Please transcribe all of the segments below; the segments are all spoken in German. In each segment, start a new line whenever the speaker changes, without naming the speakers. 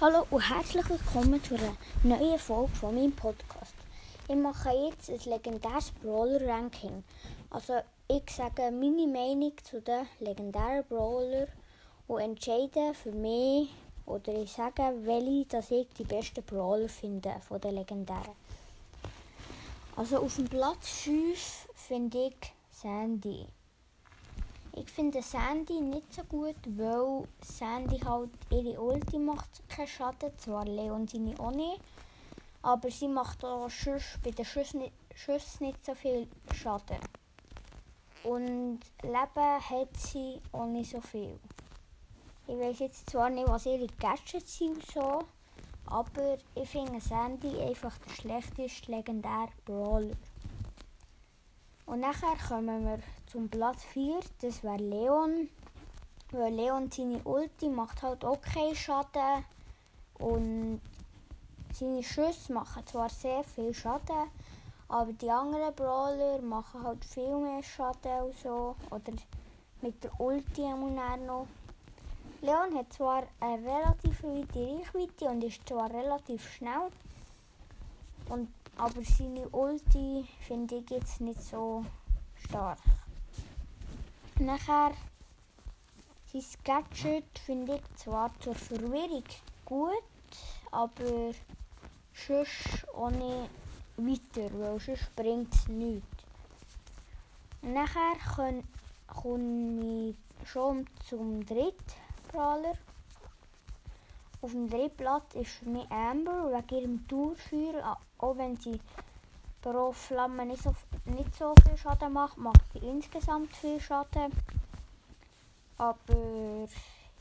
Hallo und herzlich willkommen zu einer neuen Folge von meinem Podcast. Ich mache jetzt ein legendäres Brawler-Ranking. Also ich sage meine Meinung zu den legendären Brawler und entscheide für mich oder ich sage, welche dass ich die besten Brawler finde von den legendären. Also auf dem Platz 5 finde ich Sandy. Ich finde Sandy nicht so gut, weil Sandy halt ihre Ulti macht keinen Schaden, zwar Leon seine auch nicht, aber sie macht auch Schuss, bei den Schüssen nicht, Schüssen nicht so viel Schaden. Und Leben hat sie auch nicht so viel. Ich weiß jetzt zwar nicht, was ihre Gadgets sind so, aber ich finde Sandy einfach der schlechteste legendäre Brawler. Und nachher kommen wir zum Platz 4, das wäre Leon. Weil Leon seine Ulti macht halt keinen Schaden. Und seine Schüsse machen zwar sehr viel Schaden, aber die anderen Brawler machen halt viel mehr Schaden und so. Oder mit der Ulti noch. Leon hat zwar eine relativ weite Reichweite und ist zwar relativ schnell. Und aber seine Ulti finde ich jetzt nicht so stark. Nachher sein Gadget finde ich zwar zur Verwirrung gut, aber sonst ohne weiter, weil sonst bringt es nichts. Nachher komme ich schon zum dritten Brawler. Auf dem dritten Platz ist mich Amber wegen ihrem Durchführen. Auch wenn sie pro Flamme nicht so, nicht so viel Schaden macht, macht sie insgesamt viel Schaden. Aber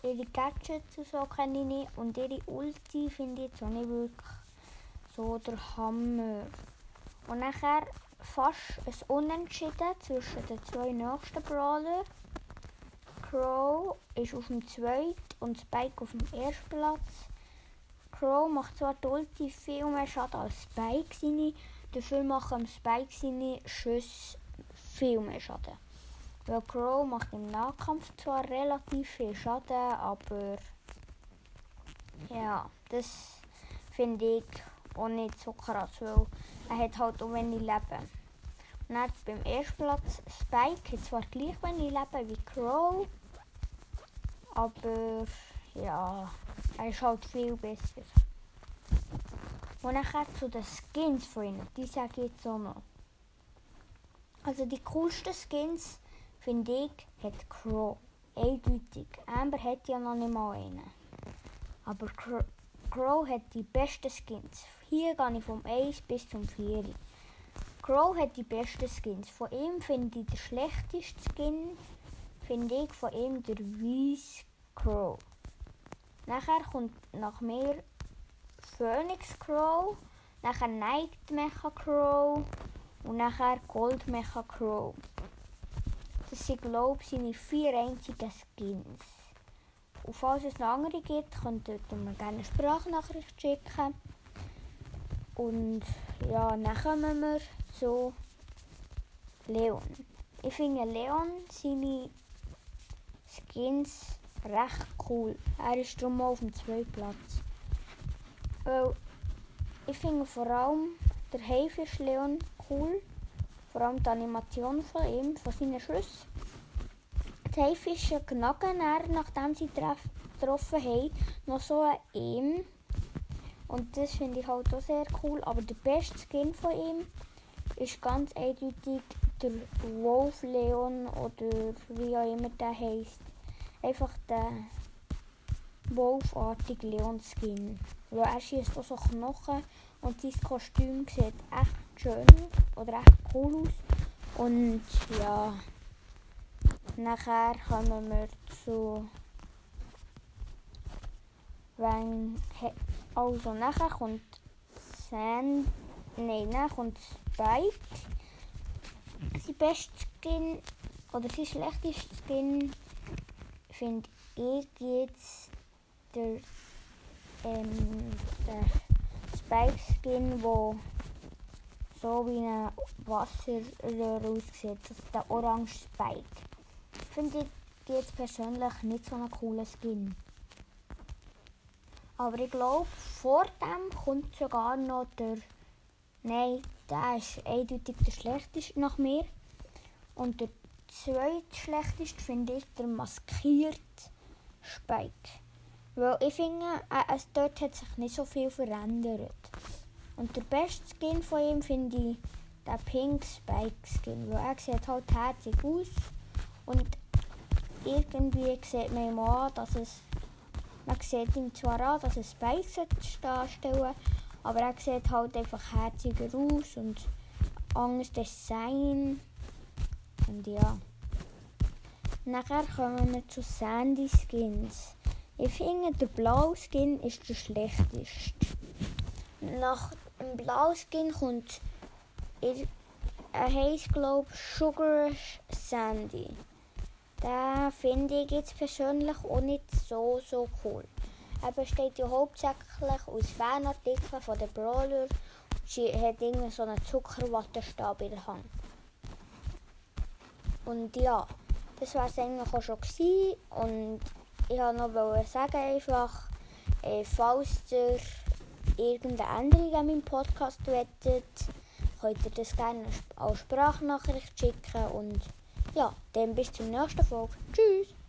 ihre Gadgets und so kenne ich nicht. Und ihre Ulti finde ich jetzt auch nicht wirklich so der Hammer. Und nachher fast ein Unentschieden zwischen den zwei nächsten Brawlern. Crow ist auf dem zweiten und Spike auf dem ersten Platz. Crow macht zwar Ulti viel mehr Schaden als Spike seine, dafür machen Spike seine Schüsse viel mehr Schaden. Weil Crow macht im Nahkampf zwar relativ viel Schaden, aber ja, das finde ich auch nicht so krass, weil er hat halt auch wenig Leben. Und dann beim ersten Platz Spike hat zwar gleich wenig Leben wie Crow, aber ja, er ist halt viel besser. Und nachher zu den Skins von ihnen, die sage ich jetzt auch noch. Also die coolsten Skins, finde ich, hat Crow. Eindeutig. Amber hat ja noch nicht mal einen. Aber Crow hat die besten Skins. Hier gehe ich vom 1 bis zum 4. Crow hat die besten Skins. Von ihm finde ich den schlechtesten Skin finde ich von ihm der Weiss Crow. Nachher kommt nach mir Phoenix Crow, nachher Night Mecha Crow und nachher Gold Mecha Crow. Das sind, glaube ich, seine vier einzigen Skins. Und falls es noch andere gibt, könnt ihr mir gerne eine Sprachnachricht schicken. Und ja, dann kommen wir zu Leon. Ich finde Leon seine Skins recht cool. Er ist darum auf dem zweiten Platz. Weil ich finde vor allem der Haifisch Leon cool. Vor allem die Animation von ihm, von seinen Schüssen. Die Haifische knacken er, nachdem sie getroffen haben, noch so ein ihm. Und das finde ich halt auch sehr cool. Aber der beste Skin von ihm ist ganz eindeutig der Wolf Leon oder wie auch immer der heißt. Einfach der wolfartige Leon Skin. Ja, er schießt auch so Knochen und sein Kostüm sieht echt schön oder echt cool aus. Und ja, nachher kommen wir zu wenn also nachher kommt Sand nein, nachher kommt Spike sein bestes Skin oder sein schlechtestes Skin finde ich jetzt der, ähm, der Spike Skin, wo so wie ein Wasserröhr aussieht. Das ist der orange Spike. Finde ich jetzt persönlich nicht so einen coolen Skin. Aber ich glaube, vor dem kommt sogar noch der. Nein, der ist eindeutig der schlechteste nach mir. Und der zweitschlechteste finde ich der maskierte Spike. Weil ich finde, äh, es dort hat sich nicht so viel verändert. Und der beste Skin von ihm finde ich der Pink Spike Skin. Weil er sieht halt herzig aus. Und irgendwie sieht man ihm an, dass es. Man sieht ihm zwar an, dass es Spikes darstellen aber er sieht halt einfach herziger aus und anderes Design. Und ja. Nachher kommen wir zu Sandy Skins. Ich finde, der blaue Skin ist der schlechteste. Nach dem blauen Skin kommt, er heisst glaube Sugar Sandy. Den finde ich jetzt persönlich auch nicht so, so cool. Er besteht ja hauptsächlich aus Fanartikeln von den Brawler. Sie hat irgendwie so einen Zuckerwattestab in der Hand. Und ja, das war es eigentlich auch schon gewesen. Und ich wollte noch sagen, einfach, äh, falls ihr irgendeine Änderung an meinem Podcast wettet, könnt ihr das gerne als Sprachnachricht schicken. Und ja, dann bis zur nächsten Folge. Tschüss!